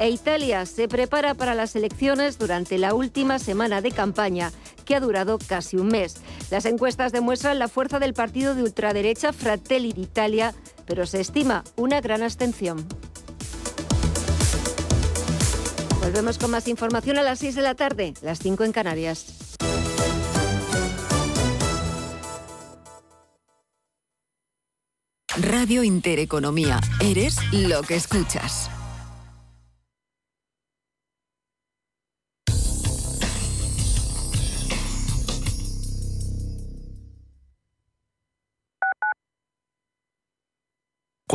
e Italia se prepara para las elecciones durante la última semana de campaña, que ha durado casi un mes. Las encuestas demuestran la fuerza del partido de ultraderecha Fratelli d'Italia, pero se estima una gran abstención. Volvemos con más información a las 6 de la tarde, las 5 en Canarias. Radio Intereconomía. Eres lo que escuchas.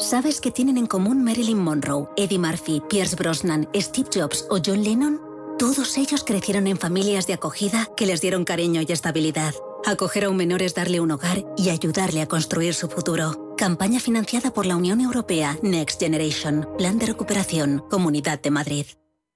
¿Sabes qué tienen en común Marilyn Monroe, Eddie Murphy, Pierce Brosnan, Steve Jobs o John Lennon? Todos ellos crecieron en familias de acogida que les dieron cariño y estabilidad. Acoger a un menor es darle un hogar y ayudarle a construir su futuro. Campaña financiada por la Unión Europea Next Generation. Plan de recuperación. Comunidad de Madrid.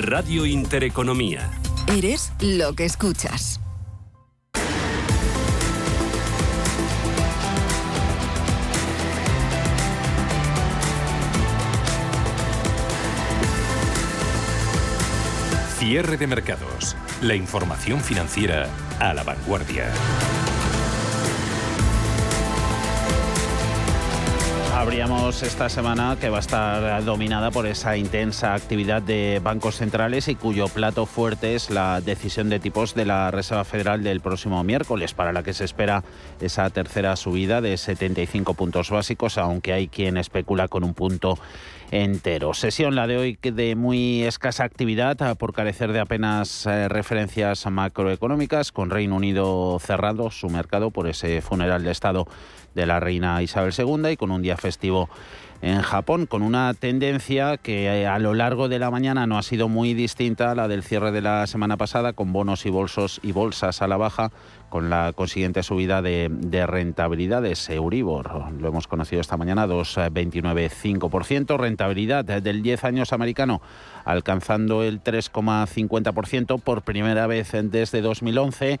Radio Intereconomía. Eres lo que escuchas. Cierre de mercados. La información financiera a la vanguardia. Abríamos esta semana que va a estar dominada por esa intensa actividad de bancos centrales y cuyo plato fuerte es la decisión de tipos de la Reserva Federal del próximo miércoles, para la que se espera esa tercera subida de 75 puntos básicos, aunque hay quien especula con un punto entero. Sesión la de hoy de muy escasa actividad por carecer de apenas eh, referencias macroeconómicas, con Reino Unido cerrado su mercado por ese funeral de Estado de la reina Isabel II y con un día festivo en Japón, con una tendencia que eh, a lo largo de la mañana no ha sido muy distinta a la del cierre de la semana pasada, con bonos y bolsos y bolsas a la baja, con la consiguiente subida de, de rentabilidades. Euribor, lo hemos conocido esta mañana, 2,29,5%. Rentabilidad del 10 años americano alcanzando el 3,50% por primera vez desde 2011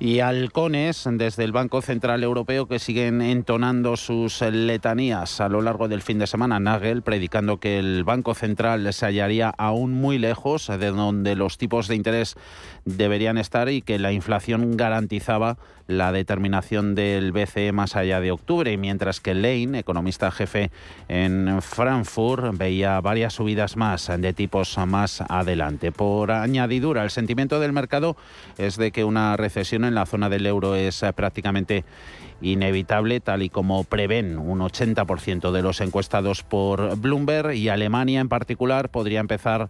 y halcones desde el Banco Central Europeo que siguen entonando sus letanías a lo largo del fin de semana. Nagel predicando que el Banco Central se hallaría aún muy lejos de donde los tipos de interés deberían estar y que la inflación garantizaba la determinación del BCE más allá de octubre, mientras que Lane, economista jefe en Frankfurt, veía varias subidas más de tipos más adelante. Por añadidura, el sentimiento del mercado es de que una recesión en la zona del euro es prácticamente inevitable, tal y como prevén un 80% de los encuestados por Bloomberg, y Alemania en particular podría empezar a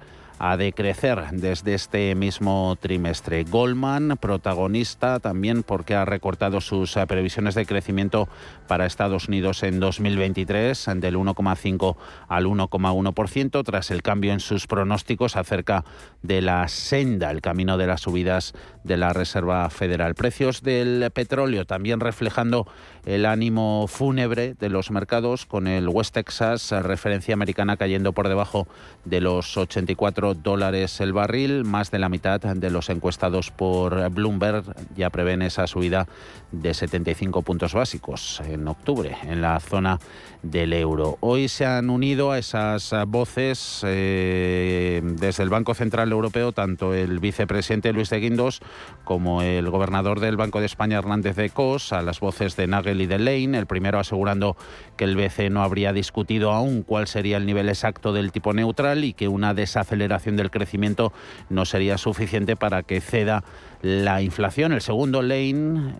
decrecer desde este mismo trimestre. Goldman, protagonista también porque ha recortado sus eh, previsiones de crecimiento para Estados Unidos en 2023 del 1,5 al 1,1% tras el cambio en sus pronósticos acerca de la senda, el camino de las subidas de la Reserva Federal. Precios del petróleo también reflejando el ánimo fúnebre de los mercados con el West Texas, referencia americana cayendo por debajo de los 84 dólares el barril, más de la mitad de los encuestados por Bloomberg ya prevén esa subida de 75 puntos básicos en octubre en la zona del euro. Hoy se han unido a esas voces eh, desde el Banco Central Europeo tanto el vicepresidente Luis de Guindos como el gobernador del Banco de España Hernández de Cos, a las voces de Nagel y de Lane, el primero asegurando que el BCE no habría discutido aún cuál sería el nivel exacto del tipo neutral y que una desaceleración del crecimiento no sería suficiente para que ceda la inflación. El segundo Lane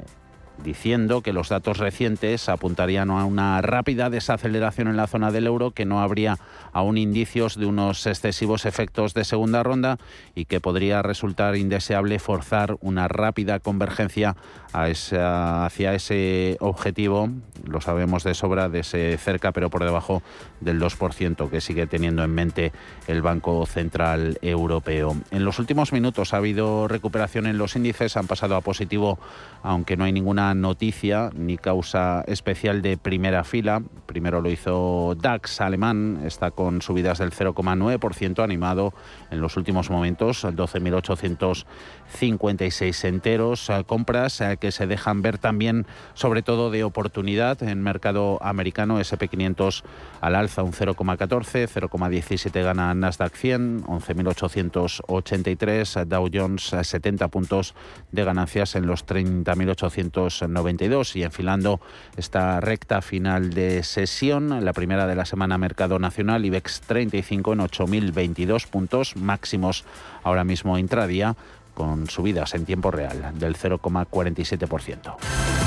diciendo que los datos recientes apuntarían a una rápida desaceleración en la zona del euro, que no habría aún indicios de unos excesivos efectos de segunda ronda y que podría resultar indeseable forzar una rápida convergencia hacia ese objetivo, lo sabemos de sobra, de ese cerca pero por debajo del 2% que sigue teniendo en mente el Banco Central Europeo. En los últimos minutos ha habido recuperación en los índices, han pasado a positivo, aunque no hay ninguna noticia ni causa especial de primera fila. Primero lo hizo DAX alemán, está con subidas del 0,9%, animado en los últimos momentos, 12.856 enteros, compras que se dejan ver también, sobre todo de oportunidad en mercado americano, SP500 al alza un 0,14, 0,17 gana Nasdaq 100, 11.883, Dow Jones 70 puntos de ganancias en los 30.892 y enfilando esta recta final de sesión, la primera de la semana mercado nacional, IBEX 35 en 8.022 puntos máximos ahora mismo intradía con subidas en tiempo real del 0,47%.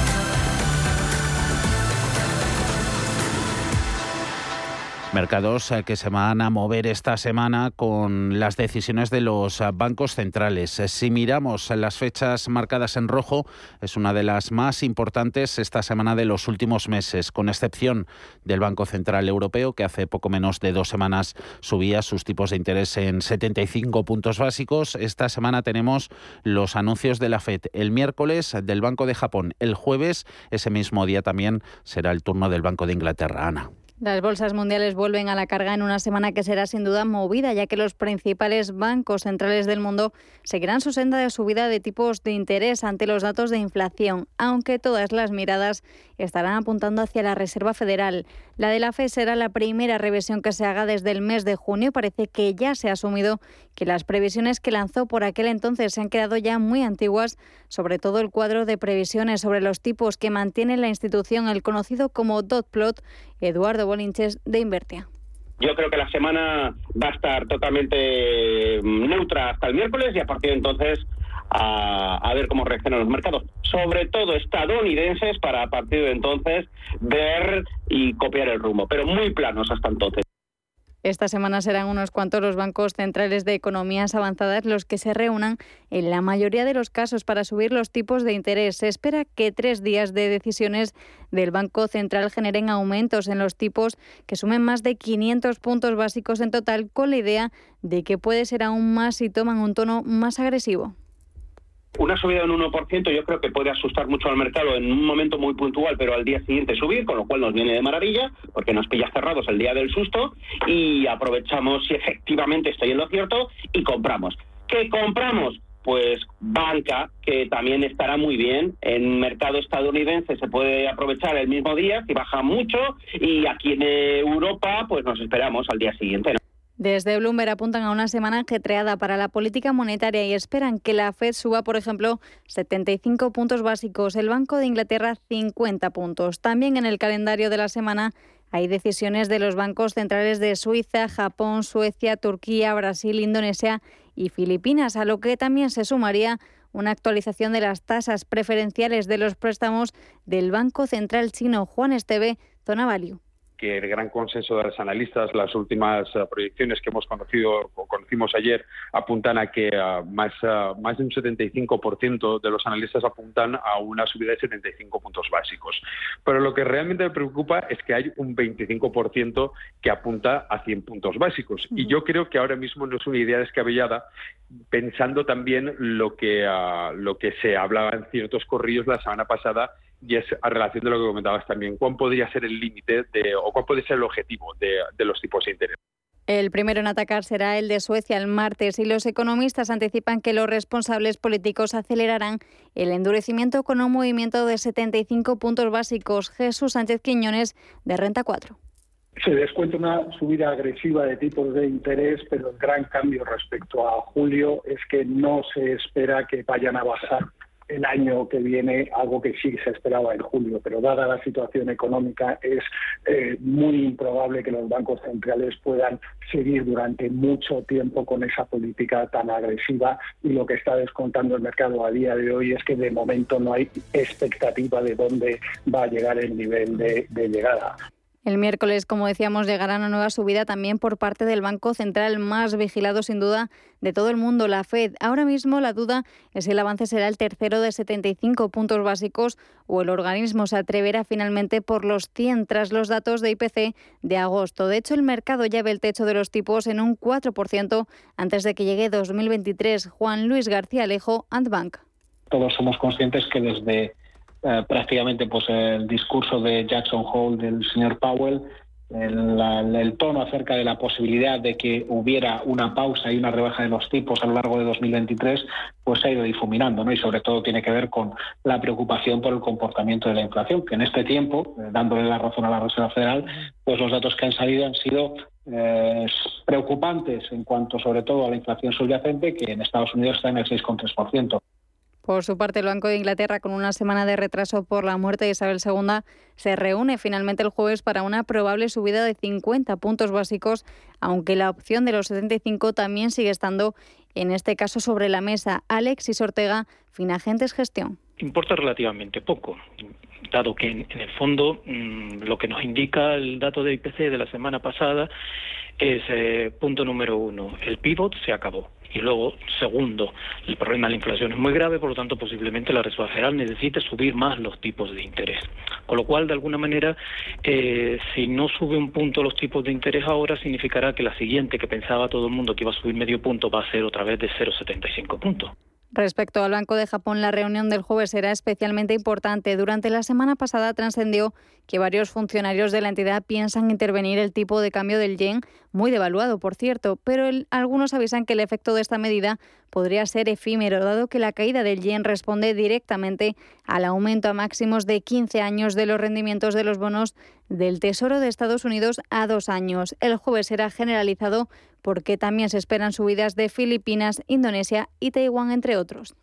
Mercados eh, que se van a mover esta semana con las decisiones de los eh, bancos centrales. Eh, si miramos las fechas marcadas en rojo, es una de las más importantes esta semana de los últimos meses, con excepción del Banco Central Europeo, que hace poco menos de dos semanas subía sus tipos de interés en 75 puntos básicos. Esta semana tenemos los anuncios de la FED el miércoles, del Banco de Japón el jueves. Ese mismo día también será el turno del Banco de Inglaterra. Ana. Las bolsas mundiales vuelven a la carga en una semana que será sin duda movida, ya que los principales bancos centrales del mundo seguirán su senda de subida de tipos de interés ante los datos de inflación, aunque todas las miradas estarán apuntando hacia la Reserva Federal. La de la FED será la primera revisión que se haga desde el mes de junio. Parece que ya se ha asumido que las previsiones que lanzó por aquel entonces se han quedado ya muy antiguas, sobre todo el cuadro de previsiones sobre los tipos que mantiene la institución, el conocido como dot plot, Eduardo Bolinches de Invertia. Yo creo que la semana va a estar totalmente neutra hasta el miércoles y a partir de entonces a, ver cómo reaccionan los mercados, sobre todo estadounidenses, para a partir de entonces ver y copiar el rumbo, pero muy planos hasta entonces. Esta semana serán unos cuantos los bancos centrales de economías avanzadas los que se reúnan en la mayoría de los casos para subir los tipos de interés. Se espera que tres días de decisiones del Banco Central generen aumentos en los tipos que sumen más de 500 puntos básicos en total, con la idea de que puede ser aún más si toman un tono más agresivo. Una subida de un 1% yo creo que puede asustar mucho al mercado en un momento muy puntual, pero al día siguiente subir, con lo cual nos viene de maravilla, porque nos pilla cerrados el día del susto y aprovechamos si efectivamente estoy en lo cierto y compramos. ¿Qué compramos? Pues banca, que también estará muy bien. En mercado estadounidense se puede aprovechar el mismo día si baja mucho y aquí en Europa pues nos esperamos al día siguiente. Desde Bloomberg apuntan a una semana ajetreada para la política monetaria y esperan que la Fed suba, por ejemplo, 75 puntos básicos, el Banco de Inglaterra 50 puntos. También en el calendario de la semana hay decisiones de los bancos centrales de Suiza, Japón, Suecia, Turquía, Brasil, Indonesia y Filipinas, a lo que también se sumaría una actualización de las tasas preferenciales de los préstamos del Banco Central Chino. Juan Esteve, Zona Value que el gran consenso de los analistas, las últimas eh, proyecciones que hemos conocido o conocimos ayer, apuntan a que eh, más, eh, más de un 75% de los analistas apuntan a una subida de 75 puntos básicos. Pero lo que realmente me preocupa es que hay un 25% que apunta a 100 puntos básicos. Y yo creo que ahora mismo no es una idea descabellada, pensando también lo que, lo que se hablaba en ciertos corrillos la semana pasada y es a relación de lo que comentabas también, ¿cuál podría ser el límite o cuál puede ser el objetivo de, de los tipos de interés? El primero en atacar será el de Suecia el martes y los economistas anticipan que los responsables políticos acelerarán el endurecimiento con un movimiento de 75 puntos básicos. Jesús Sánchez Quiñones, de Renta 4. Se descuenta una subida agresiva de tipos de interés, pero el gran cambio respecto a julio es que no se espera que vayan a bajar el año que viene, algo que sí se esperaba en julio, pero dada la situación económica es eh, muy improbable que los bancos centrales puedan seguir durante mucho tiempo con esa política tan agresiva y lo que está descontando el mercado a día de hoy es que de momento no hay expectativa de dónde va a llegar el nivel de llegada. El miércoles, como decíamos, llegará una nueva subida también por parte del Banco Central, más vigilado sin duda de todo el mundo, la Fed. Ahora mismo la duda es si el avance será el tercero de 75 puntos básicos o el organismo se atreverá finalmente por los 100 tras los datos de IPC de agosto. De hecho, el mercado ya ve el techo de los tipos en un 4% antes de que llegue 2023. Juan Luis García Alejo, Antbank. Todos somos conscientes que desde eh, prácticamente pues el discurso de Jackson Hole del señor Powell, el, tono acerca de la posibilidad de que hubiera una pausa y una rebaja de los tipos a lo largo de 2023, pues se ha ido difuminando, ¿no? Y sobre todo tiene que ver con la preocupación por el comportamiento de la inflación, que en este tiempo, eh, dándole la razón a la Reserva Federal, pues los datos que han salido han sido eh, preocupantes en cuanto sobre todo a la inflación subyacente, que en Estados Unidos está en el 6,3%. Por su parte, el Banco de Inglaterra, con una semana de retraso por la muerte de Isabel II, se reúne finalmente el jueves para una probable subida de 50 puntos básicos, aunque la opción de los 75 también sigue estando, en este caso, sobre la mesa. Alexis Ortega, Finagentes Gestión. Importa relativamente poco, dado que en, el fondo mm, lo que nos indica el dato de IPC de la semana pasada es, eh, punto número uno, el pivot se acabó. Y luego, segundo, el problema de la inflación es muy grave, por lo tanto, posiblemente la Reserva Federal necesite subir más los tipos de interés. Con lo cual, de alguna manera, eh, si no sube un punto los tipos de interés ahora, significará que la siguiente que pensaba todo el mundo que iba a subir medio punto va a ser otra vez de 0,75 puntos. Respecto al Banco de Japón, la reunión del jueves será especialmente importante. Durante la semana pasada trascendió que varios funcionarios de la entidad piensan intervenir el tipo de cambio del yen, muy devaluado, por cierto, pero algunos avisan que el efecto de esta medida podría ser efímero, dado que la caída del yen responde directamente al aumento a máximos de 15 años de los rendimientos de los bonos del Tesoro de Estados Unidos a dos años. El jueves será generalizado porque también se esperan subidas de Filipinas, Indonesia y Taiwán, entre otros.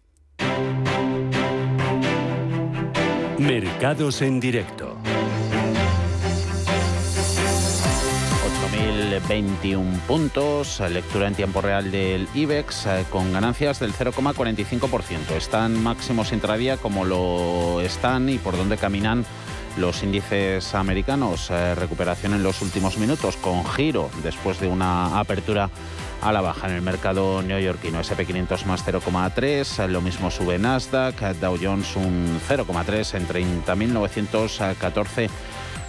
Mercados en directo. 8.021 puntos, lectura en tiempo real del IBEX eh, con ganancias del 0,45%. Están máximos intradía como lo están y por donde caminan los índices americanos, eh, recuperación en los últimos minutos con giro después de una apertura a la baja en el mercado neoyorquino. SP500 más 0,3, lo mismo sube Nasdaq, Dow Jones un 0,3 en 30.914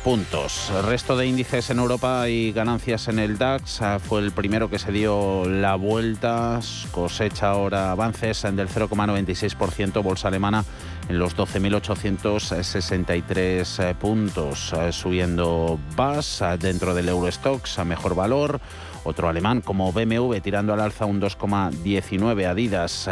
puntos. Resto de índices en Europa y ganancias en el DAX fue el primero que se dio la vuelta, cosecha ahora avances en del 0,96%, bolsa alemana en los 12.863 eh, puntos, eh, subiendo BAS eh, dentro del Eurostox a mejor valor. Otro alemán como BMW tirando al alza un 2,19 Adidas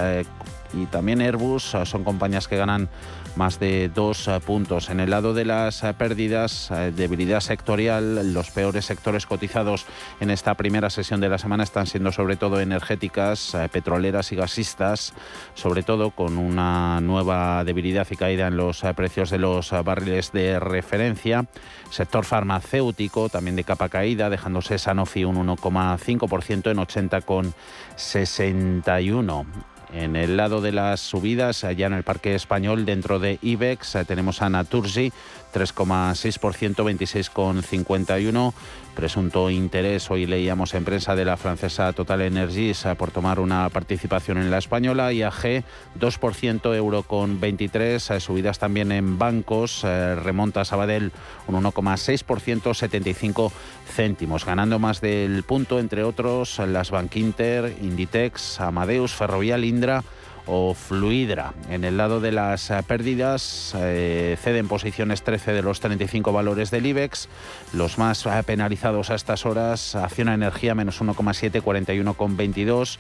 y también Airbus son compañías que ganan más de dos puntos. En el lado de las pérdidas, debilidad sectorial, los peores sectores cotizados en esta primera sesión de la semana están siendo sobre todo energéticas, petroleras y gasistas, sobre todo con una nueva debilidad y caída en los precios de los barriles de referencia. Sector farmacéutico también de capa caída, dejándose Sanofi un 1,5% en 80,61 En el lado de las subidas, allá en el Parque Español, dentro de IBEX, eh, tenemos a Naturgy, 3,6%, 26,51%. Presunto interés, hoy leíamos en prensa de la francesa Total Energies eh, por tomar una participación en la española. IAG, 2%, euro con 23. Eh, subidas también en bancos. Remonta Sabadell un 1,6%, 75 céntimos. Ganando más del punto, entre otros, las Bankinter, Inditex, Amadeus, Ferrovial, Indra o Fluidra. En el lado de las eh, pérdidas eh, ceden posiciones 13 de los 35 valores del IBEX. Los más eh, penalizados a estas horas, Acción Energía menos 1,7, 41,22.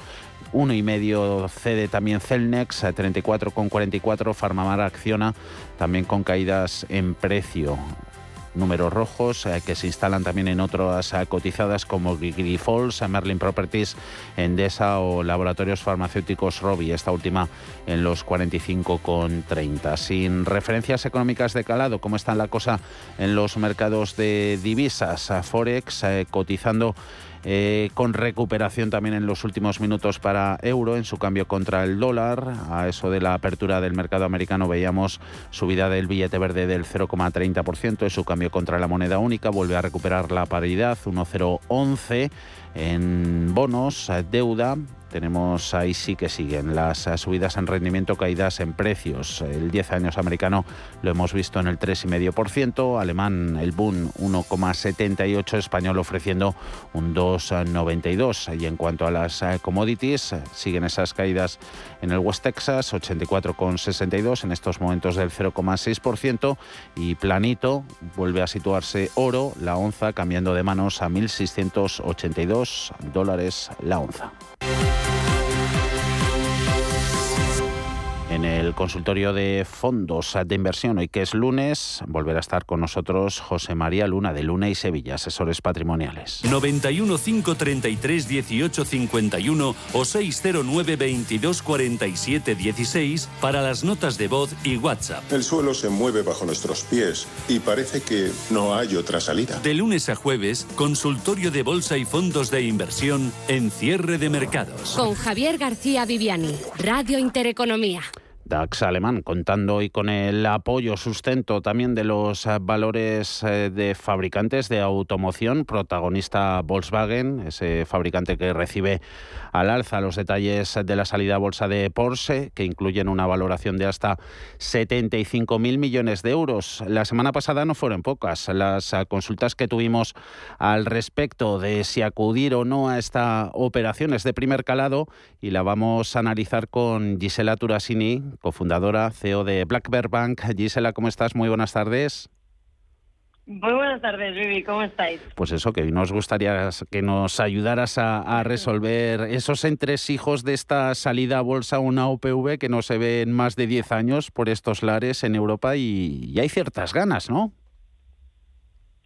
1,5 cede también Celnex, 34,44. Farmamar Acciona también con caídas en precio números rojos eh, que se instalan también en otras eh, cotizadas como Grifols, Merlin Properties, Endesa o Laboratorios Farmacéuticos Robi, esta última en los 45,30. Sin referencias económicas de calado, ¿cómo está la cosa en los mercados de divisas? Forex eh, cotizando eh, con recuperación también en los últimos minutos para euro en su cambio contra el dólar. A eso de la apertura del mercado americano veíamos subida del billete verde del 0,30% en su cambio contra la moneda única. Vuelve a recuperar la paridad 1,011 en bonos, deuda tenemos ahí sí que siguen las eh, subidas en rendimiento, caídas en precios. El 10 años americano lo hemos visto en el 3,5%, alemán el Bund 1,78, español ofreciendo un 2,92. Y en cuanto a las eh, commodities, siguen esas caídas en el West Texas, 84,62, en estos momentos del 0,6%. Y planito vuelve a situarse oro, la onza cambiando de manos a 1.682 dólares la onza. En el consultorio de fondos de inversión. Hoy que es lunes, volverá a estar con nosotros José María Luna de Luna y Sevilla, asesores patrimoniales. 91 533 18 51 o 609 22 47 16 para las notas de voz y WhatsApp. El suelo se mueve bajo nuestros pies y parece que no hay otra salida. De lunes a jueves, consultorio de bolsa y fondos de inversión en cierre de mercados. Con Javier García Viviani, Radio Intereconomía. DAX alemán, contando hoy con el apoyo, sustento también de los eh, valores eh, de fabricantes de automoción, protagonista Volkswagen, ese fabricante que recibe al alza los detalles de la salida a bolsa de Porsche, que incluyen una valoración de hasta 75.000 millones de euros. La semana pasada no fueron pocas las eh, consultas que tuvimos al respecto de si acudir o no a esta operación es de primer calado y la vamos a analizar con Gisela Turasini, cofundadora, CEO de Black Bear Bank. Gisela, ¿cómo estás? Muy buenas tardes. Muy buenas tardes, Vivi, ¿cómo estáis? Pues eso, que nos gustaría que nos ayudaras a, resolver esos entresijos de esta salida a bolsa, una OPV que no se ve en más de 10 años por estos lares en Europa y, y hay ciertas ganas, ¿no?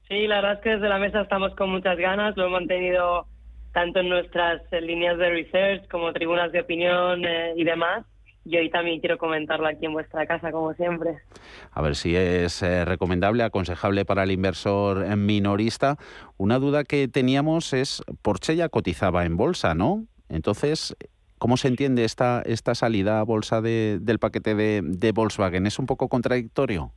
Sí, la verdad es que desde la mesa estamos con muchas ganas, lo hemos mantenido tanto en nuestras líneas de research como tribunas de opinión eh, y demás y hoy también quiero comentarlo aquí en vuestra casa, como siempre. A ver si es eh, recomendable, aconsejable para el inversor minorista. Una duda que teníamos es, Porsche ya cotizaba en bolsa, ¿no? Entonces, ¿cómo se entiende esta, esta salida a bolsa de, del paquete de, de Volkswagen? ¿Es un poco contradictorio?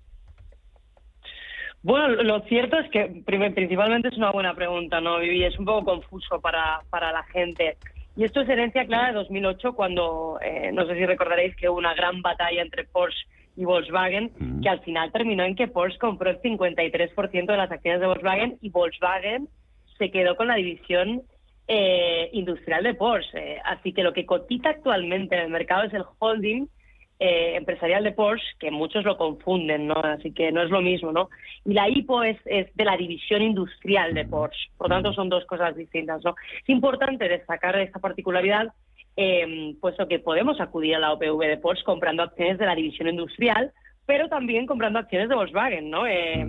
Bueno, lo cierto es que principalmente es una buena pregunta, ¿no, Vivi? Es un poco confuso para, para la gente. Y esto es herencia clara de 2008, cuando, eh, no sé si recordaréis que hubo una gran batalla entre Porsche y Volkswagen, que al final terminó en que Porsche compró el 53% de las acciones de Volkswagen y Volkswagen se quedó con la división eh, industrial de Porsche. así que lo que cotiza actualmente en el mercado es el holding eh, empresarial de Porsche, que muchos lo confunden, ¿no? Así que no es lo mismo, ¿no? Y la IPO es, es de la división industrial de Porsche, por lo tanto son dos cosas distintas, ¿no? Es importante destacar esta particularidad, eh, puesto que podemos acudir a la OPV de Porsche comprando acciones de la división industrial, pero también comprando acciones de Volkswagen, ¿no? Eh,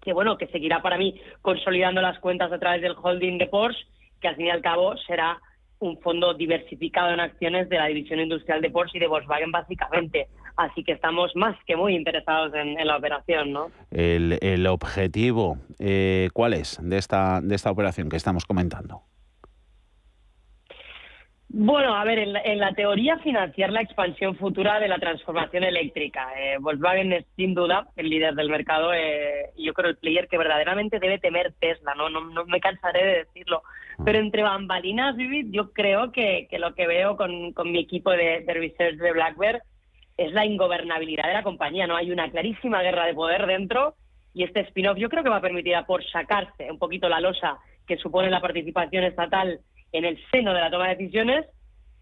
que bueno, que seguirá para mí consolidando las cuentas a través del holding de Porsche, que al fin y al cabo será un fondo diversificado en acciones de la división industrial de Porsche y de Volkswagen básicamente. Así que estamos más que muy interesados en, la operación, ¿no? El, objetivo, eh, ¿cuál es de esta, de esta operación que estamos comentando? Bueno, a ver, en la, teoría financiar la expansión futura de la transformación eléctrica. Eh, Volkswagen es sin duda el líder del mercado eh, y yo creo el player que verdaderamente debe temer Tesla, ¿no? No, me cansaré de decirlo. Ah. Pero entre bambalinas, Vivid, yo creo que, lo que veo con, mi equipo de, de research de BlackBerry es la ingobernabilidad de la compañía, ¿no? Hay una clarísima guerra de poder dentro y este spin-off yo creo que va a permitir a Porsche sacarse un poquito la losa que supone la participación estatal en el seno de la toma de decisiones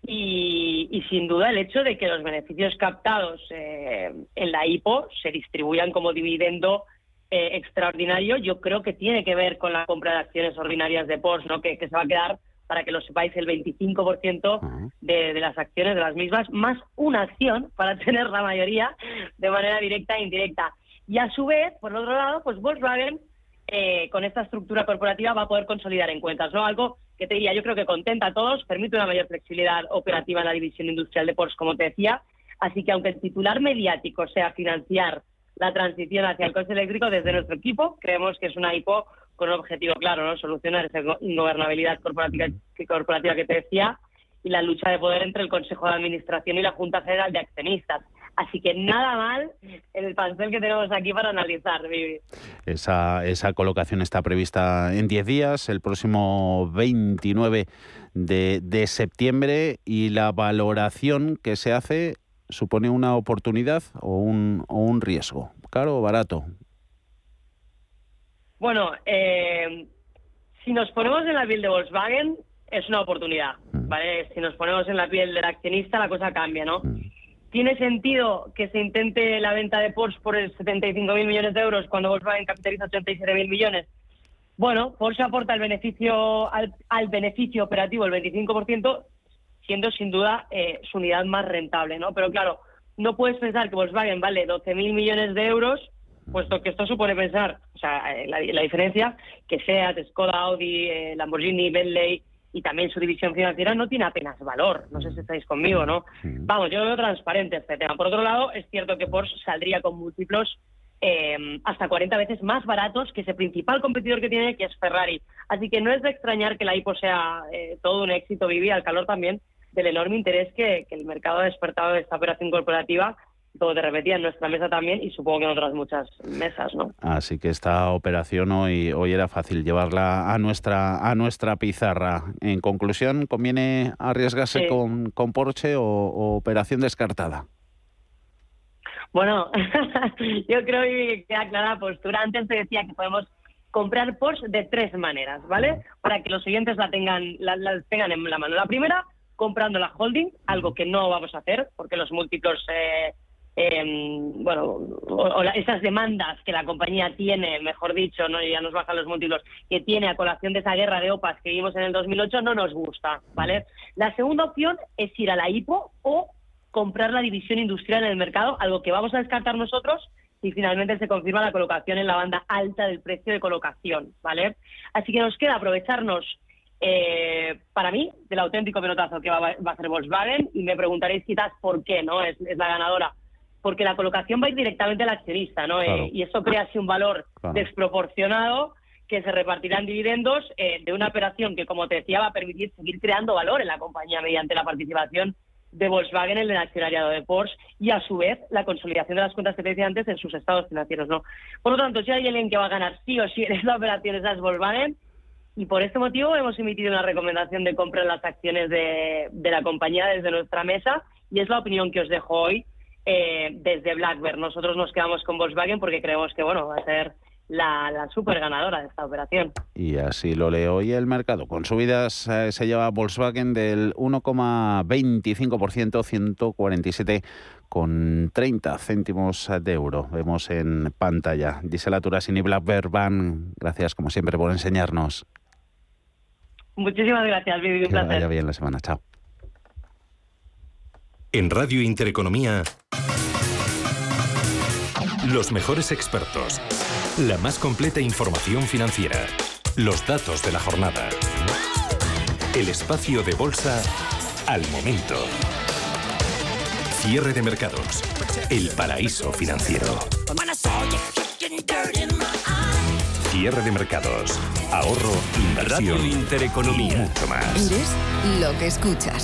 y, sin duda el hecho de que los beneficios captados eh, en la IPO se distribuyan como dividendo eh, extraordinario, yo creo que tiene que ver con la compra de acciones ordinarias de Porsche, ¿no? que, se va a quedar, para que lo sepáis, el 25% de, de las acciones de las mismas, más una acción para tener la mayoría de manera directa e indirecta. Y a su vez, por otro lado, pues Volkswagen eh, con esta estructura corporativa va a poder consolidar en cuentas, ¿no? Algo que te diría, yo creo que contenta a todos, permite una mayor flexibilidad operativa en la división industrial de Porsche, como te decía. Así que aunque el titular mediático sea financiar la transición hacia el coche eléctrico, desde nuestro equipo creemos que es una IPO con un objetivo claro, ¿no? Solucionar esa ingobernabilidad corporativa, corporativa que te decía y la lucha de poder entre el Consejo de Administración y la Junta Federal de Accionistas. Así que nada mal el pastel que tenemos aquí para analizar, Vivi. Esa, esa colocación está prevista en 10 días, el próximo 29 de, de septiembre, y la valoración que se hace supone una oportunidad o un, o un riesgo, caro o barato. Bueno, eh, si nos ponemos en la piel de Volkswagen, es una oportunidad, mm. ¿vale? Si nos ponemos en la piel del accionista, la cosa cambia, ¿no? Mm. ¿Tiene sentido que se intente la venta de Porsche por 75.000 millones de euros cuando Volkswagen capitaliza 87.000 millones? Bueno, Porsche aporta el beneficio al, beneficio operativo el 25%, siendo sin duda eh, su unidad más rentable, ¿no? Pero claro, no puedes pensar que Volkswagen vale 12.000 millones de euros, puesto que esto supone pensar, o sea, eh, la, diferencia, que SEAT, Skoda, Audi, eh, Lamborghini, Bentley, y también su división financiera no tiene apenas valor. No sé si estáis conmigo, ¿no? Vamos, yo lo veo transparente este tema. Por otro lado, es cierto que Porsche saldría con múltiplos eh, hasta 40 veces más baratos que ese principal competidor que tiene, que es Ferrari. Así que no es de extrañar que la IPO sea eh, todo un éxito, vivía al calor también del enorme interés que, que el mercado ha despertado de esta operación corporativa como te repetía, en nuestra mesa también y supongo que en otras muchas mesas, ¿no? Así que esta operación hoy, hoy era fácil llevarla a nuestra, a nuestra pizarra. En conclusión, ¿conviene arriesgarse con, con Porsche o, operación descartada? Bueno, yo creo que queda clara la postura. Antes te decía que podemos comprar Porsche de tres maneras, ¿vale? Para que los oyentes la tengan, la, tengan en la mano. La primera, comprando la holding, algo que no vamos a hacer porque los múltiplos eh, eh, bueno, o, esas demandas que la compañía tiene, mejor dicho, no ya nos bajan los múltiplos, que tiene a colación de esa guerra de OPAs que vimos en el 2008, no nos gusta, ¿vale? La segunda opción es ir a la IPO o comprar la división industrial en el mercado, algo que vamos a descartar nosotros si finalmente se confirma la colocación en la banda alta del precio de colocación, ¿vale? Así que nos queda aprovecharnos eh, para mí, del auténtico pelotazo que va, a hacer Volkswagen y me preguntaréis quizás por qué, ¿no? Es la ganadora porque la colocación va a ir directamente al accionista, ¿no? Eh, y eso crea así un valor desproporcionado que se repartirá en dividendos eh, de una operación que, como te decía, va a permitir seguir creando valor en la compañía mediante la participación de Volkswagen en el accionariado de Porsche y, a su vez, la consolidación de las cuentas que te decía antes en sus estados financieros, ¿no? Por lo tanto, si hay alguien que va a ganar sí o sí en esta operación, es Volkswagen, y por este motivo hemos emitido una recomendación de compra en las acciones de, de la compañía desde nuestra mesa y es la opinión que os dejo hoy eh, desde Blackbird. Nosotros nos quedamos con Volkswagen porque creemos que bueno va a ser la, la super ganadora de esta operación. Y así lo leo hoy el mercado. Con subidas eh, se lleva Volkswagen del 1,25%, 147 con 30 céntimos de euro. Vemos en pantalla. Gisela Turasini Blackbird Van, gracias como siempre por enseñarnos. Muchísimas gracias, Vivi. Un placer. vaya bien la semana. Chao. En Radio Intereconomía, los mejores expertos, la más completa información financiera, los datos de la jornada, el espacio de bolsa al momento, cierre de mercados, el paraíso financiero. Cierre de mercados. Ahorro, inversión. Radio Intereconomía. y mucho más. Eres lo que escuchas.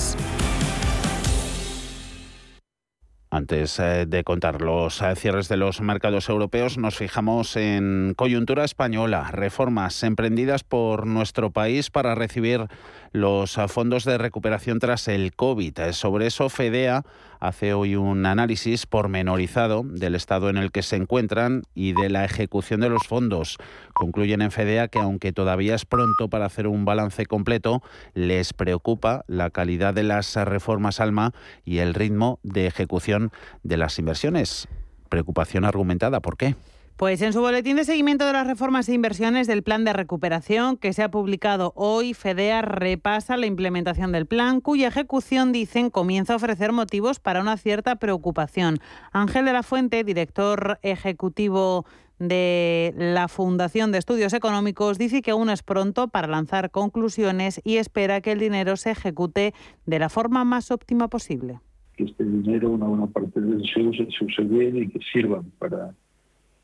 Antes eh, de contar los eh, cierres de los mercados europeos, nos fijamos en coyuntura española, reformas emprendidas por nuestro país para recibir los eh, fondos de recuperación tras el COVID. Sobre eso, FEDEA hace hoy un análisis pormenorizado del estado en el que se encuentran y de la ejecución de los fondos. Concluyen en FEDEA que aunque todavía es pronto para hacer un balance completo, les preocupa la calidad de las reformas ALMA y el ritmo de ejecución de las inversiones. Preocupación argumentada, ¿por qué? Pues en su boletín de seguimiento de las reformas e inversiones del plan de recuperación que se ha publicado hoy, FEDEA repasa la implementación del plan, cuya ejecución, dicen, comienza a ofrecer motivos para una cierta preocupación. Ángel de la Fuente, director ejecutivo de la Fundación de Estudios Económicos, dice que aún es pronto para lanzar conclusiones y espera que el dinero se ejecute de la forma más óptima posible. Que este dinero, una buena parte de él se use, se use bien y que sirvan para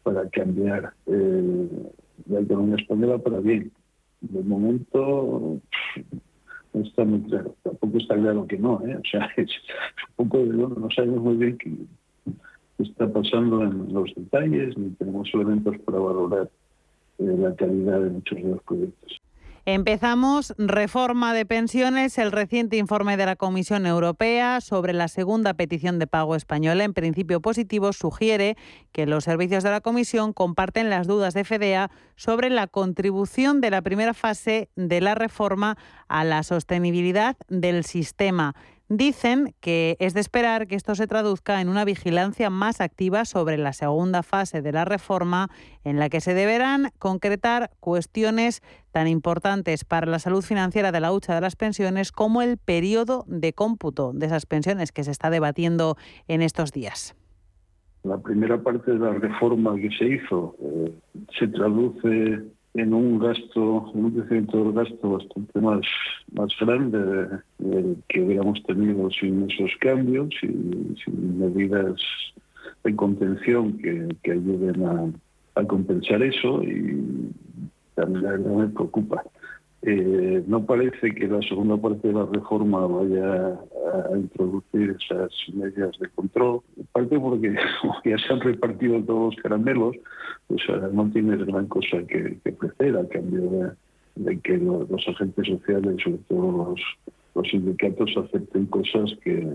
para cambiar eh, la economía española para bien. De momento no está muy claro, tampoco está claro que no, ¿eh? o sea, es un poco de bueno, no sabemos muy bien qué está pasando en los detalles, ni tenemos elementos para valorar eh, la calidad de muchos de los proyectos. Empezamos reforma de pensiones, el reciente informe de la Comisión Europea sobre la segunda petición de pago española, en principio positivo, sugiere que los servicios de la Comisión comparten las dudas de FEDEA sobre la contribución de la primera fase de la reforma a la sostenibilidad del sistema. Dicen que es de esperar que esto se traduzca en una vigilancia más activa sobre la segunda fase de la reforma, en la que se deberán concretar cuestiones tan importantes para la salud financiera de la hucha de las pensiones como el periodo de cómputo de esas pensiones que se está debatiendo en estos días. La primera parte de la reforma que se hizo eh, se traduce en un gasto, en un crecimiento del gasto bastante más, más grande del que hubiéramos tenido sin esos cambios y sin medidas de contención que, ayuden a, a, compensar eso y también me preocupa. Eh, no parece que la segunda parte de la reforma vaya a, introducir esas medidas de control, parte porque ya se han repartido todos los caramelos, pues no tiene gran cosa que, que crecer a cambio de, que los, agentes sociales, sobre todo los, los sindicatos, acepten cosas que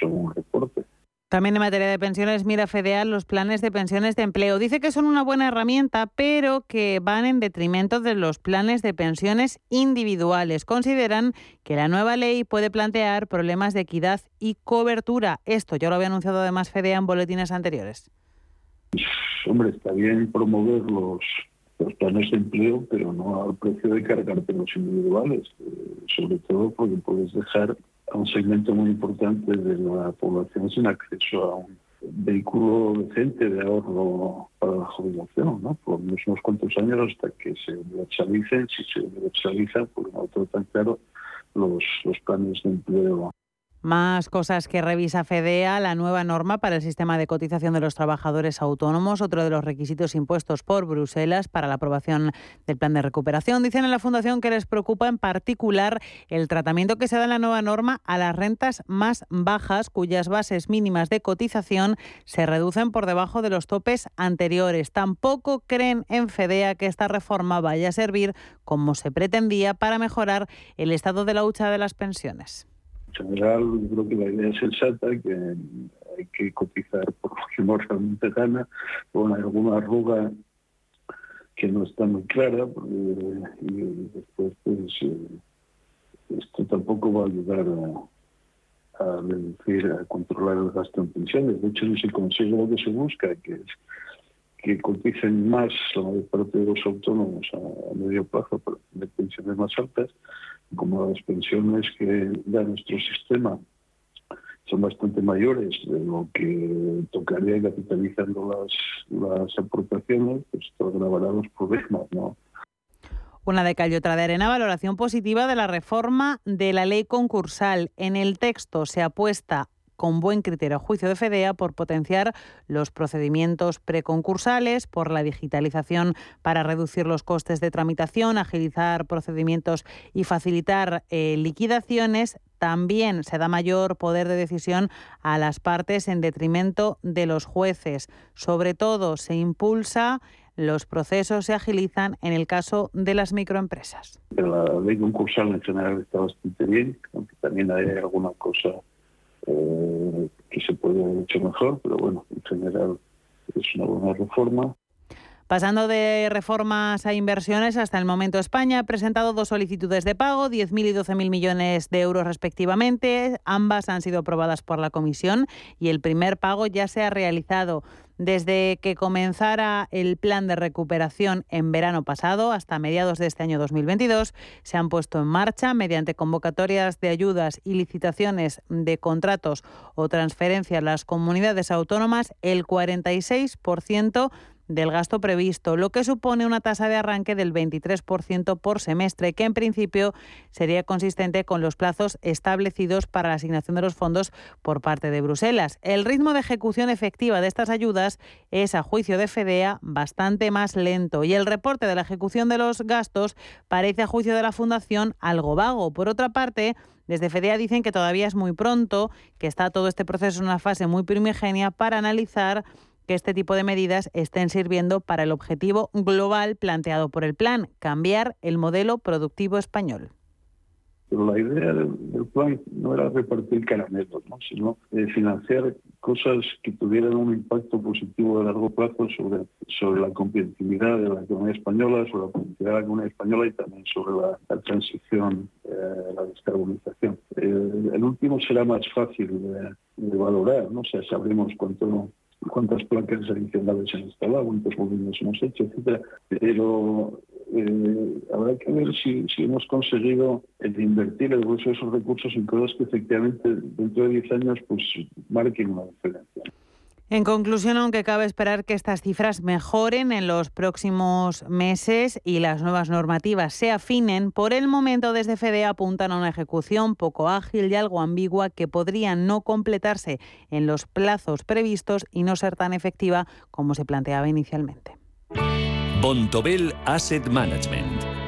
son un reporte. También en materia de pensiones mira FEDEAL los planes de pensiones de empleo. Dice que son una buena herramienta, pero que van en detrimento de los planes de pensiones individuales. Consideran que la nueva ley puede plantear problemas de equidad y cobertura. Esto ya lo había anunciado además FEDEA en boletines anteriores. Hombre, está bien promover los, los planes de empleo, pero no al precio de cargarte los individuales, eh, sobre todo porque puedes dejar a un segmento muy importante de la población sin acceso a un vehículo decente de ahorro para la jubilación, ¿no? Por unos cuantos años hasta que se universalicen, si se universalizan, pues no todo tan claro, los, los planes de empleo más cosas que revisa FEDEA, la nueva norma para el sistema de cotización de los trabajadores autónomos, otro de los requisitos impuestos por Bruselas para la aprobación del plan de recuperación. Dicen en la Fundación que les preocupa en particular el tratamiento que se da en la nueva norma a las rentas más bajas, cuyas bases mínimas de cotización se reducen por debajo de los topes anteriores. Tampoco creen en FEDEA que esta reforma vaya a servir, como se pretendía, para mejorar el estado de la hucha de las pensiones en general, yo creo que la idea es sensata, que hay que cotizar por lo que uno realmente gana, con alguna arruga que no está muy clara, y después pues eh, esto tampoco va a ayudar a, a reducir, a controlar el gasto en pensiones. De hecho, no se consigue lo que se busca, que es que coticen más la mayor parte de los autónomos a, medio plazo para tener pensiones más altas, como las pensiones que da nuestro sistema son bastante mayores de lo que tocaría capitalizando las, las aportaciones, pues agravará los problemas, ¿no? Una de calle, otra de arena, valoración positiva de la reforma de la ley concursal. En el texto se apuesta con buen criterio a juicio de FEDEA por potenciar los procedimientos preconcursales, por la digitalización para reducir los costes de tramitación, agilizar procedimientos y facilitar eh, liquidaciones, también se da mayor poder de decisión a las partes en detrimento de los jueces. Sobre todo se impulsa los procesos se agilizan en el caso de las microempresas. La ley concursal en general está bastante bien, aunque también hay alguna cosa eh, que se puede haber hecho mejor, pero bueno, en general es una buena reforma. Pasando de reformas a inversiones, hasta el momento España ha presentado dos solicitudes de pago, 10.000 y 12.000 millones de euros respectivamente. Ambas han sido aprobadas por la Comisión y el primer pago ya se ha realizado. Desde que comenzara el plan de recuperación en verano pasado hasta mediados de este año 2022, se han puesto en marcha mediante convocatorias de ayudas y licitaciones de contratos o transferencias a las comunidades autónomas el 46% del gasto previsto, lo que supone una tasa de arranque del 23% por semestre, que en principio sería consistente con los plazos establecidos para la asignación de los fondos por parte de Bruselas. El ritmo de ejecución efectiva de estas ayudas es, a juicio de FEDEA, bastante más lento y el reporte de la ejecución de los gastos parece, a juicio de la Fundación, algo vago. Por otra parte, desde FEDEA dicen que todavía es muy pronto, que está todo este proceso en una fase muy primigenia para analizar que este tipo de medidas estén sirviendo para el objetivo global planteado por el plan, cambiar el modelo productivo español. Pero la idea del, plan no era repartir caramelos, sino eh, financiar cosas que tuvieran un impacto positivo a largo plazo sobre, sobre la competitividad de la economía española, sobre la competitividad de la economía española y también sobre la, transición, eh, la descarbonización. Eh, el último será más fácil de, valorar, ¿no? o sea, sabremos cuánto cuántas placas adicionales se han instalado, cuántos volúmenes hemos hecho, etcétera. Pero eh, habrá que ver si, hemos conseguido invertir el grueso de esos recursos en cosas que efectivamente dentro de 10 años pues marquen una diferencia. En conclusión, aunque cabe esperar que estas cifras mejoren en los próximos meses y las nuevas normativas se afinen, por el momento desde FEDE apuntan a una ejecución poco ágil y algo ambigua que podría no completarse en los plazos previstos y no ser tan efectiva como se planteaba inicialmente. Bontobel Asset Management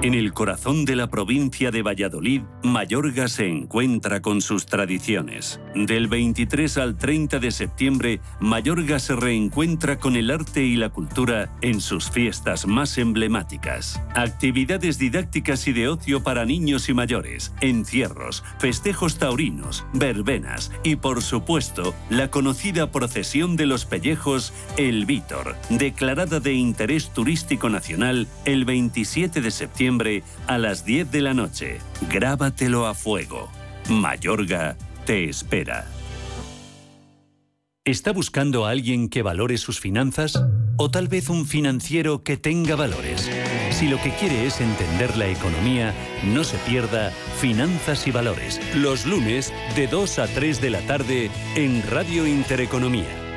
En el corazón de la provincia de Valladolid, Mayorga se encuentra con sus tradiciones. Del 23 al 30 de septiembre, Mayorga se reencuentra con el arte y la cultura en sus fiestas más emblemáticas. Actividades didácticas y de ocio para niños y mayores, encierros, festejos taurinos, verbenas y, por supuesto, la conocida procesión de los pellejos El Vítor, declarada de interés turístico nacional el 27 de septiembre a las 10 de la noche. Grábatelo a fuego. Mayorga te espera. ¿Está buscando a alguien que valore sus finanzas? ¿O tal vez un financiero que tenga valores? Si lo que quiere es entender la economía, no se pierda Finanzas y Valores, los lunes de 2 a 3 de la tarde en Radio Intereconomía.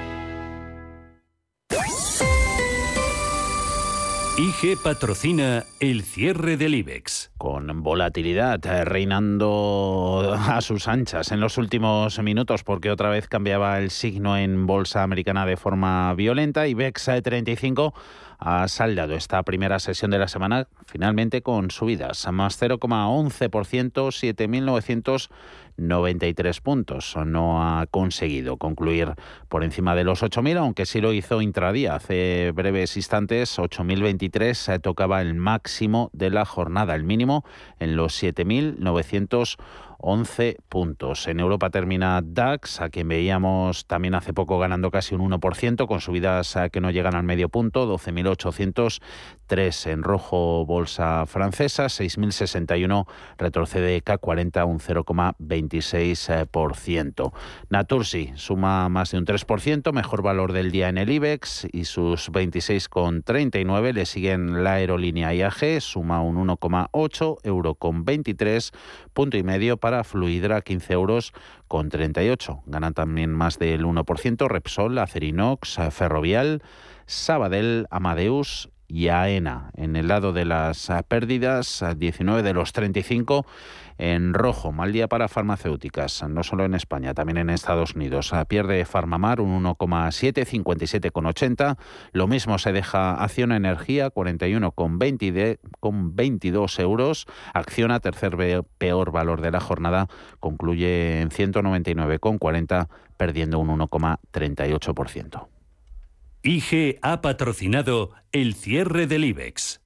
IG patrocina el cierre del IBEX. Con volatilidad eh, reinando a sus anchas en los últimos minutos porque otra vez cambiaba el signo en bolsa americana de forma violenta. IBEX 35 ha saldado esta primera sesión de la semana finalmente con subidas, más 0,11%, 7.993 puntos. No ha conseguido concluir por encima de los 8.000, aunque sí lo hizo intradía. Hace breves instantes, 8.023 tocaba el máximo de la jornada, el mínimo en los 7.900 11 puntos. En Europa termina DAX, a quien veíamos también hace poco ganando casi un 1%, con subidas que no llegan al medio punto, 12.803 en rojo bolsa francesa, 6.061 retrocede K40 un 0,26%. Natursi suma más de un 3%, mejor valor del día en el IBEX y sus 26,39 le siguen la aerolínea IAG, suma un 1,8, euro con 23, punto y medio para Fluidra 15 euros con 38. Ganan también más del 1%. Repsol, Acerinox, Ferrovial, Sabadell, Amadeus y AENA. En el lado de las pérdidas, 19 de los 35 en rojo. Mal día para farmacéuticas, no solo en España, también en Estados Unidos. Pierde Farmamar un 1,7, 57,80. Lo mismo se deja Acción Energía, 41,20 con 22 euros. Acciona, tercer peor valor de la jornada, concluye en 199,40, perdiendo un 1,38%. IG ha patrocinado el cierre del IBEX.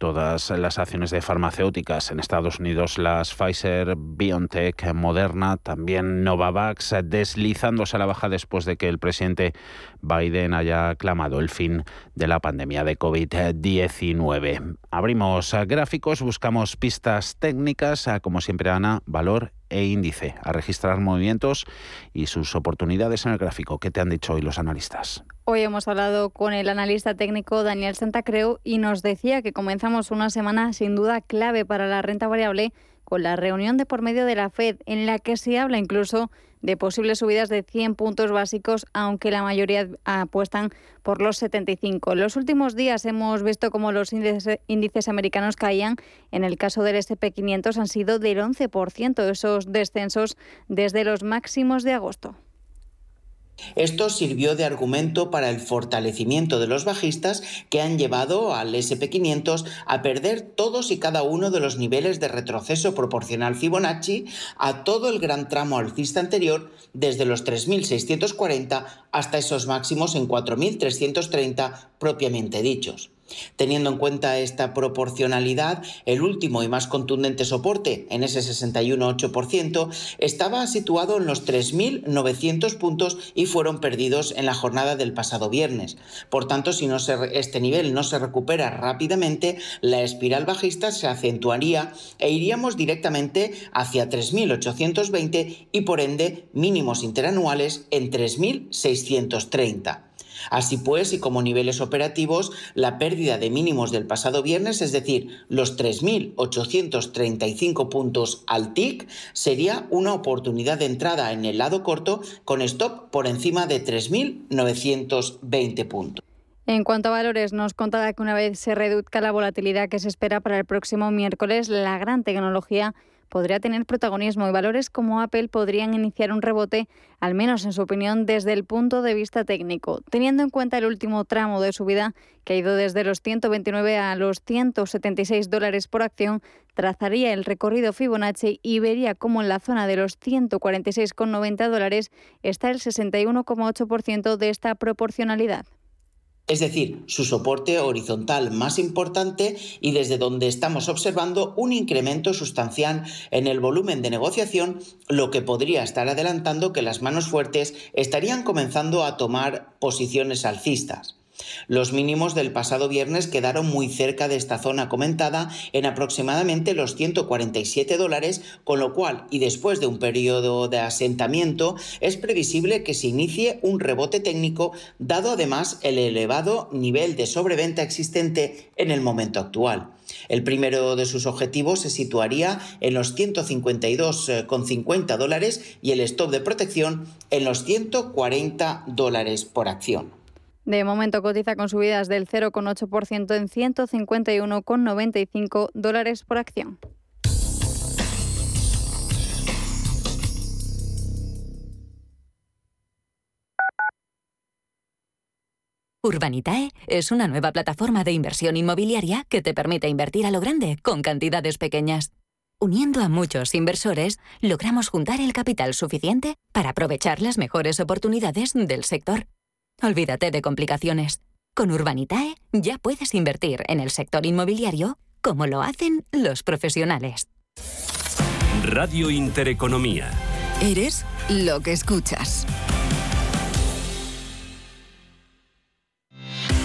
todas las acciones de farmacéuticas en Estados Unidos, las Pfizer, BioNTech, Moderna, también Novavax, deslizándose a la baja después de que el presidente Biden haya clamado el fin de la pandemia de COVID-19. Abrimos gráficos, buscamos pistas técnicas, como siempre Ana, valor e índice, a registrar movimientos y sus oportunidades en el gráfico. ¿Qué te han dicho hoy los analistas? Hoy hemos hablado con el analista técnico Daniel Santacreu y nos decía que comenzamos una semana sin duda clave para la renta variable con la reunión de por medio de la Fed, en la que se habla incluso de posibles subidas de 100 puntos básicos, aunque la mayoría apuestan por los 75. En los últimos días hemos visto cómo los índices, índices americanos caían. En el caso del SP500 han sido del 11% esos descensos desde los máximos de agosto. Esto sirvió de argumento para el fortalecimiento de los bajistas que han llevado al SP500 a perder todos y cada uno de los niveles de retroceso proporcional Fibonacci a todo el gran tramo alcista anterior desde los 3.640 hasta esos máximos en 4.330 propiamente dichos. Teniendo en cuenta esta proporcionalidad, el último y más contundente soporte, en ese 61,8%, estaba situado en los 3.900 puntos y fueron perdidos en la jornada del pasado viernes. Por tanto, si no este nivel no se recupera rápidamente, la espiral bajista se acentuaría e iríamos directamente hacia 3.820 y por ende mínimos interanuales en 3.630. Así pues, y como niveles operativos, la pérdida de mínimos del pasado viernes, es decir, los 3.835 puntos al TIC, sería una oportunidad de entrada en el lado corto con stop por encima de 3.920 puntos. En cuanto a valores, nos contaba que una vez se reduzca la volatilidad que se espera para el próximo miércoles, la gran tecnología podría tener protagonismo y valores como Apple podrían iniciar un rebote, al menos en su opinión, desde el punto de vista técnico, teniendo en cuenta el último tramo de subida que ha ido desde los 129 a los 176 dólares por acción, trazaría el recorrido Fibonacci y vería cómo en la zona de los 146,90 dólares está el 61,8% de esta proporcionalidad es decir, su soporte horizontal más importante y desde donde estamos observando un incremento sustancial en el volumen de negociación, lo que podría estar adelantando que las manos fuertes estarían comenzando a tomar posiciones alcistas. Los mínimos del pasado viernes quedaron muy cerca de esta zona comentada en aproximadamente los 147 dólares, con lo cual, y después de un periodo de asentamiento, es previsible que se inicie un rebote técnico, dado además el elevado nivel de sobreventa existente en el momento actual. El primero de sus objetivos se situaría en los 152,50 dólares y el stop de protección en los 140 dólares por acción. De momento cotiza con subidas del 0,8% en 151,95 dólares por acción. Urbanitae es una nueva plataforma de inversión inmobiliaria que te permite invertir a lo grande con cantidades pequeñas. Uniendo a muchos inversores, logramos juntar el capital suficiente para aprovechar las mejores oportunidades del sector. Olvídate de complicaciones. Con Urbanitae ya puedes invertir en el sector inmobiliario como lo hacen los profesionales. Radio Intereconomía. Eres lo que escuchas.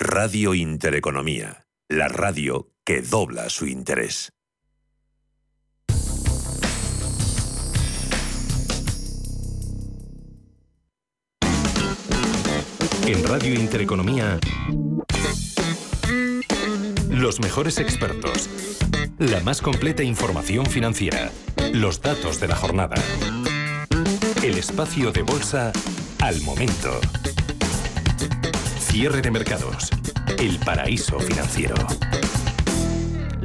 Radio Intereconomía, la radio que dobla su interés. En Radio Intereconomía, los mejores expertos, la más completa información financiera, los datos de la jornada, el espacio de bolsa al momento. Cierre de mercados. El paraíso financiero.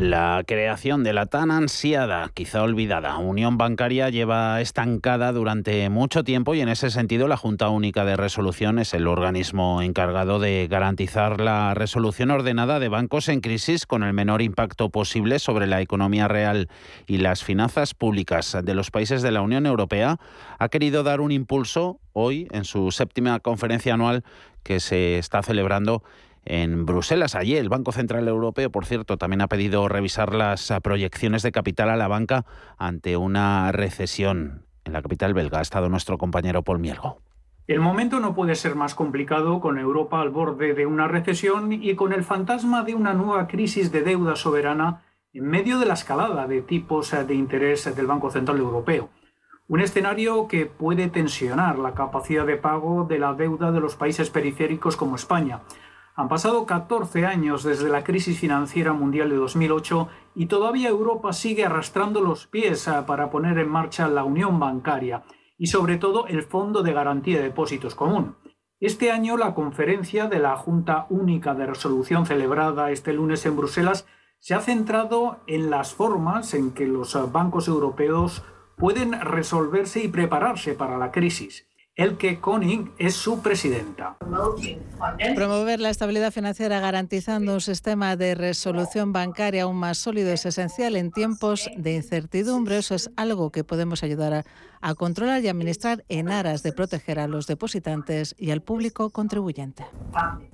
La creación de la tan ansiada, quizá olvidada, unión bancaria lleva estancada durante mucho tiempo y en ese sentido la Junta Única de Resolución es el organismo encargado de garantizar la resolución ordenada de bancos en crisis con el menor impacto posible sobre la economía real y las finanzas públicas de los países de la Unión Europea. Ha querido dar un impulso hoy en su séptima conferencia anual que se está celebrando en Bruselas. Ayer el Banco Central Europeo, por cierto, también ha pedido revisar las proyecciones de capital a la banca ante una recesión. En la capital belga ha estado nuestro compañero Paul Mielgo. El momento no puede ser más complicado con Europa al borde de una recesión y con el fantasma de una nueva crisis de deuda soberana en medio de la escalada de tipos de interés del Banco Central Europeo. Un escenario que puede tensionar la capacidad de pago de la deuda de los países periféricos como España. Han pasado 14 años desde la crisis financiera mundial de 2008 y todavía Europa sigue arrastrando los pies ah, para poner en marcha la unión bancaria y sobre todo el Fondo de Garantía de Depósitos Común. Este año la conferencia de la Junta Única de Resolución celebrada este lunes en Bruselas se ha centrado en las formas en que los ah, bancos europeos pueden resolverse y prepararse para la crisis. Elke Koning es su presidenta. Promover la estabilidad financiera garantizando un sistema de resolución bancaria aún más sólido es esencial en tiempos de incertidumbre. Eso es algo que podemos ayudar a, a controlar y administrar en aras de proteger a los depositantes y al público contribuyente.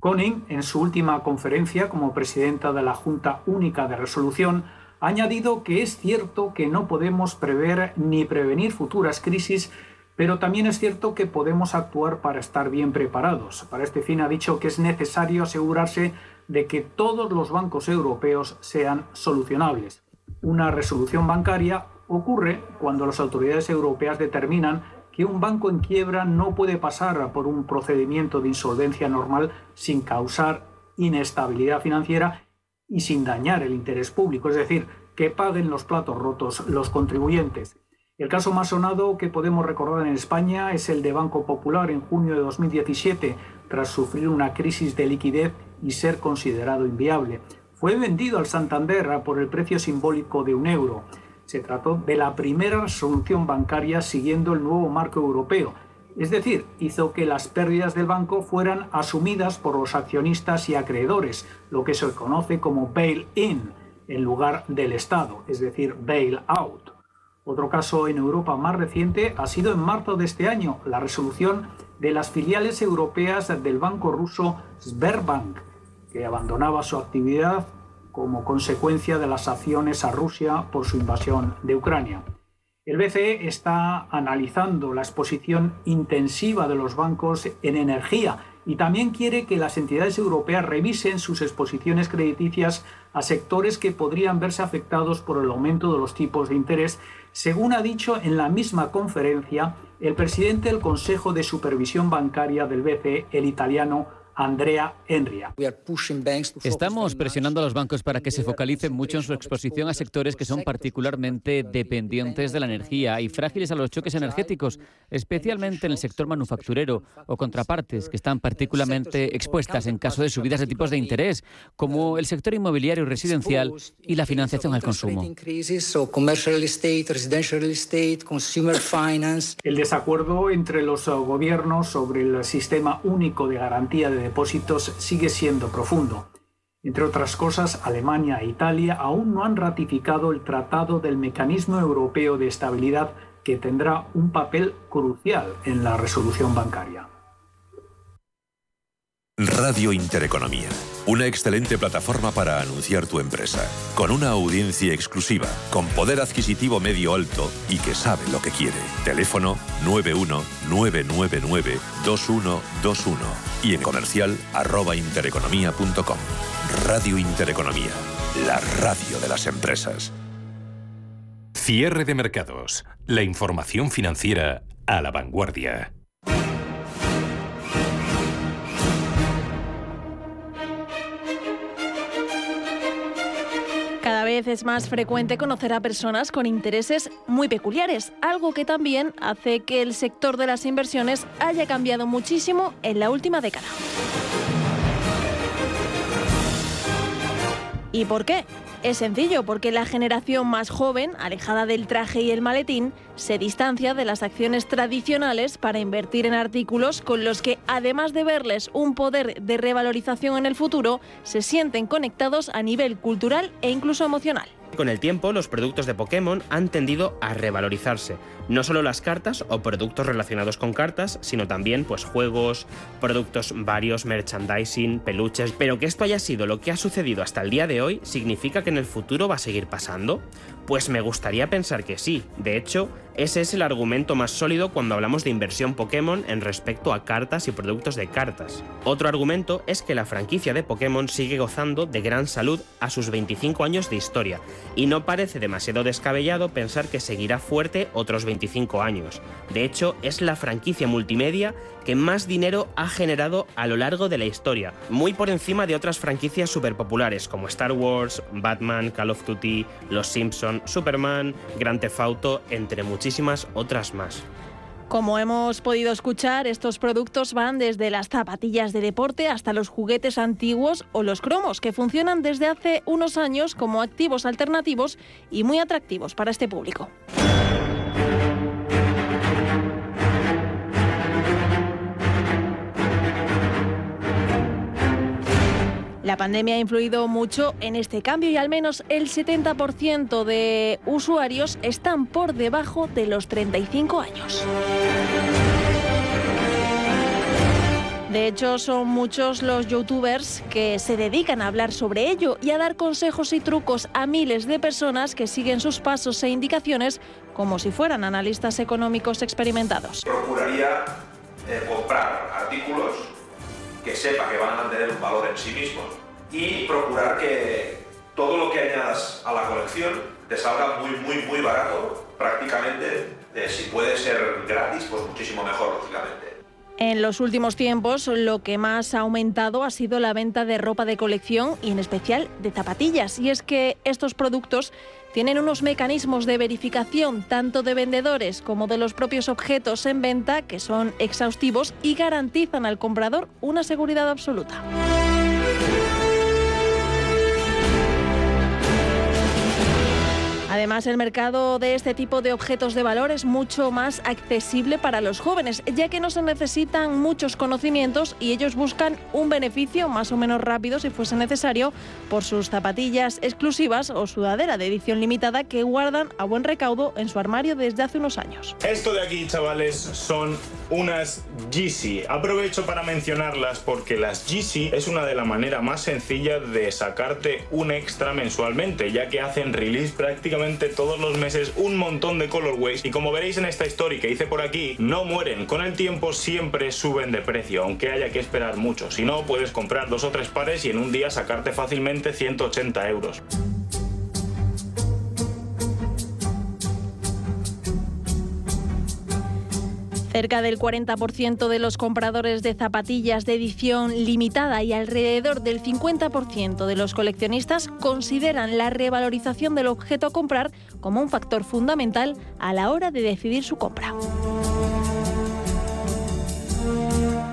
Koning, en su última conferencia como presidenta de la Junta Única de Resolución, Ha añadido que es cierto que no podemos prever ni prevenir futuras crisis, pero también es cierto que podemos actuar para estar bien preparados. Para este fin ha dicho que es necesario asegurarse de que todos los bancos europeos sean solucionables. Una resolución bancaria ocurre cuando las autoridades europeas determinan que un banco en quiebra no puede pasar por un procedimiento de insolvencia normal sin causar inestabilidad financiera y sin dañar el interés público, es decir, que paguen los platos rotos los contribuyentes. El caso más sonado que podemos recordar en España es el de Banco Popular en junio de 2017, tras sufrir una crisis de liquidez y ser considerado inviable. Fue vendido al Santander por el precio simbólico de un euro. Se trató de la primera resolución bancaria siguiendo el nuevo marco europeo, es decir, hizo que las pérdidas del banco fueran asumidas por los accionistas y acreedores, lo que se conoce como bail-in, en lugar del Estado, es decir, bail-out. Otro caso en Europa más reciente ha sido en marzo de este año, la resolución de las filiales europeas del banco ruso Sberbank, que abandonaba su actividad como consecuencia de las acciones a Rusia por su invasión de Ucrania. El BCE está analizando la exposición intensiva de los bancos en energía y también quiere que las entidades europeas revisen sus exposiciones crediticias a sectores que podrían verse afectados por el aumento de los tipos de interés, según ha dicho en la misma conferencia el presidente del Consejo de Supervisión Bancaria del BCE, el italiano Andrea Enria. Estamos presionando a los bancos para que se focalicen mucho en su exposición a sectores que son particularmente dependientes de la energía y frágiles a los choques energéticos, especialmente en el sector manufacturero o contrapartes que están particularmente expuestas en caso de subidas de tipos de interés, como el sector inmobiliario y residencial y la financiación al consumo. El desacuerdo entre los gobiernos sobre el sistema único de garantía de depósitos sigue siendo profundo. Entre otras cosas, Alemania e Italia aún no han ratificado el Tratado del Mecanismo Europeo de Estabilidad que tendrá un papel crucial en la resolución bancaria. Radio Intereconomía, una excelente plataforma para anunciar tu empresa, con una audiencia exclusiva, con poder adquisitivo medio alto y que sabe lo que quiere. Teléfono 919992121 y en comercial arroba intereconomía.com. Radio Intereconomía, la radio de las empresas. Cierre de mercados, la información financiera a la vanguardia. Es más frecuente conocer a personas con intereses muy peculiares, algo que también hace que el sector de las inversiones haya cambiado muchísimo en la última década. ¿Y por qué? Es sencillo, porque la generación más joven, alejada del traje y el maletín, se distancia de las acciones tradicionales para invertir en artículos con los que, además de verles un poder de revalorización en el futuro, se sienten conectados a nivel cultural e incluso emocional. Con el tiempo, los productos de Pokémon han tendido a revalorizarse. No solo las cartas o productos relacionados con cartas, sino también pues juegos, productos varios, merchandising, peluches. Pero que esto haya sido lo que ha sucedido hasta el día de hoy, ¿significa que en el futuro va a seguir pasando? Pues me gustaría pensar que sí. De hecho, ese es el argumento más sólido cuando hablamos de inversión Pokémon en respecto a cartas y productos de cartas. Otro argumento es que la franquicia de Pokémon sigue gozando de gran salud a sus 25 años de historia, y no parece demasiado descabellado pensar que seguirá fuerte otros 25 años. De hecho, es la franquicia multimedia que más dinero ha generado a lo largo de la historia, muy por encima de otras franquicias superpopulares como Star Wars, Batman, Call of Duty, Los Simpson, Superman, Grand Theft entre muchísimas otras más. Como hemos podido escuchar, estos productos van desde las zapatillas de deporte hasta los juguetes antiguos o los cromos, que funcionan desde hace unos años como activos alternativos y muy atractivos para este público. La pandemia ha influido mucho en este cambio y al menos el 70% de usuarios están por debajo de los 35 años. De hecho, son muchos los youtubers que se dedican a hablar sobre ello y a dar consejos y trucos a miles de personas que siguen sus pasos e indicaciones como si fueran analistas económicos experimentados. Procuraría eh, comprar artículos que sepa que van a tener un valor en sí mismos y procurar que todo lo que añadas a la colección te salga muy, muy, muy barato, prácticamente, eh, si puede ser gratis, pues muchísimo mejor, lógicamente. En los últimos tiempos lo que más ha aumentado ha sido la venta de ropa de colección y en especial de zapatillas. Y es que estos productos tienen unos mecanismos de verificación tanto de vendedores como de los propios objetos en venta que son exhaustivos y garantizan al comprador una seguridad absoluta. Además, el mercado de este tipo de objetos de valor es mucho más accesible para los jóvenes, ya que no se necesitan muchos conocimientos y ellos buscan un beneficio más o menos rápido si fuese necesario por sus zapatillas exclusivas o sudadera de edición limitada que guardan a buen recaudo en su armario desde hace unos años. Esto de aquí, chavales, son unas Yeezy. Aprovecho para mencionarlas porque las Yeezy es una de las maneras más sencillas de sacarte un extra mensualmente, ya que hacen release prácticamente todos los meses un montón de colorways y como veréis en esta story que hice por aquí, no mueren, con el tiempo siempre suben de precio, aunque haya que esperar mucho, si no puedes comprar dos o tres pares y en un día sacarte fácilmente 180 euros. Cerca del 40% de los compradores de zapatillas de edición limitada y alrededor del 50% de los coleccionistas consideran la revalorización del objeto a comprar como un factor fundamental a la hora de decidir su compra.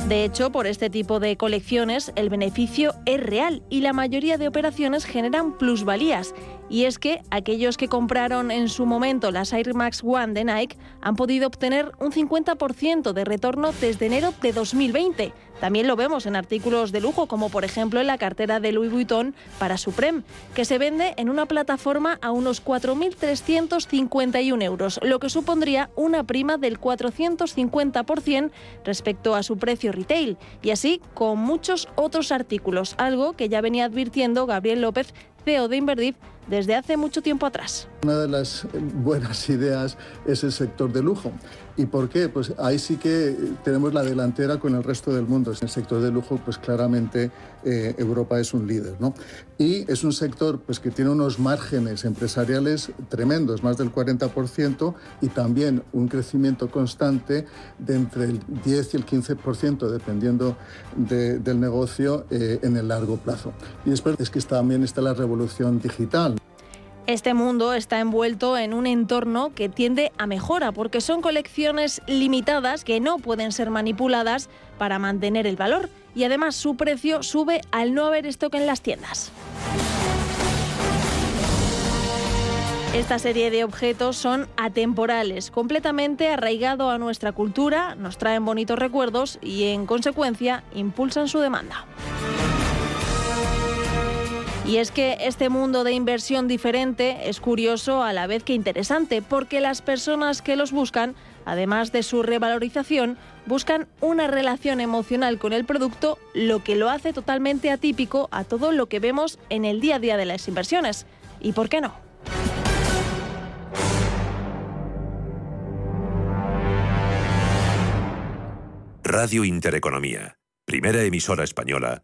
De hecho, por este tipo de colecciones el beneficio es real y la mayoría de operaciones generan plusvalías. Y es que aquellos que compraron en su momento las Air Max One de Nike han podido obtener un 50% de retorno desde enero de 2020 también lo vemos en artículos de lujo, como por ejemplo en la cartera de Louis Vuitton para Supreme, que se vende en una plataforma a unos 4.351 euros, lo que supondría una prima del 450% respecto a su precio retail, y así con muchos otros artículos, algo que ya venía advirtiendo Gabriel López, CEO de Inverdif, desde hace mucho tiempo atrás. Una de las buenas ideas es el sector de lujo. ¿Y por qué? Pues ahí sí que tenemos la delantera con el resto del mundo. En el sector de lujo, pues claramente eh, Europa es un líder. ¿no? Y es un sector pues, que tiene unos márgenes empresariales tremendos, más del 40%, y también un crecimiento constante de entre el 10 y el 15%, dependiendo del negocio, eh, en el largo plazo. Y después es que también está la revolución digital. Este mundo está envuelto en un entorno que tiende a mejora porque son colecciones limitadas que no pueden ser manipuladas para mantener el valor y además su precio sube al no haber stock en las tiendas. Esta serie de objetos son atemporales, completamente arraigado a nuestra cultura, nos traen bonitos recuerdos y en consecuencia impulsan su demanda. Y es que este mundo de inversión diferente es curioso a la vez que interesante, porque las personas que los buscan, además de su revalorización, buscan una relación emocional con el producto, lo que lo hace totalmente atípico a todo lo que vemos en el día a día de las inversiones. ¿Y por qué no? Radio Intereconomía, primera emisora española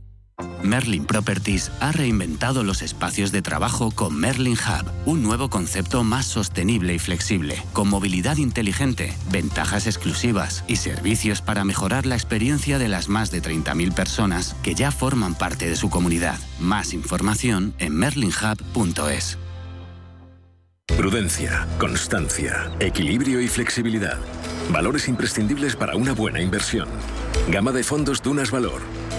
Merlin Properties ha reinventado los espacios de trabajo con Merlin Hub, un nuevo concepto más sostenible y flexible, con movilidad inteligente, ventajas exclusivas y servicios para mejorar la experiencia de las más de 30.000 personas que ya forman parte de su comunidad. Más información en merlinhub.es. Prudencia, constancia, equilibrio y flexibilidad. Valores imprescindibles para una buena inversión. Gama de fondos Dunas Valor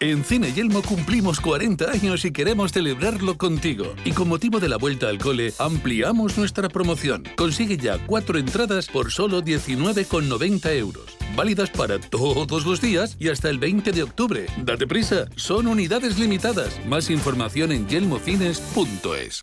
En Cine Yelmo cumplimos 40 años y queremos celebrarlo contigo. Y con motivo de la vuelta al cole, ampliamos nuestra promoción. Consigue ya cuatro entradas por solo 19,90 euros. Válidas para todos los días y hasta el 20 de octubre. Date prisa, son unidades limitadas. Más información en yelmocines.es.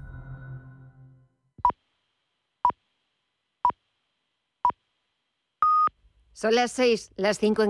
Son las seis, las cinco en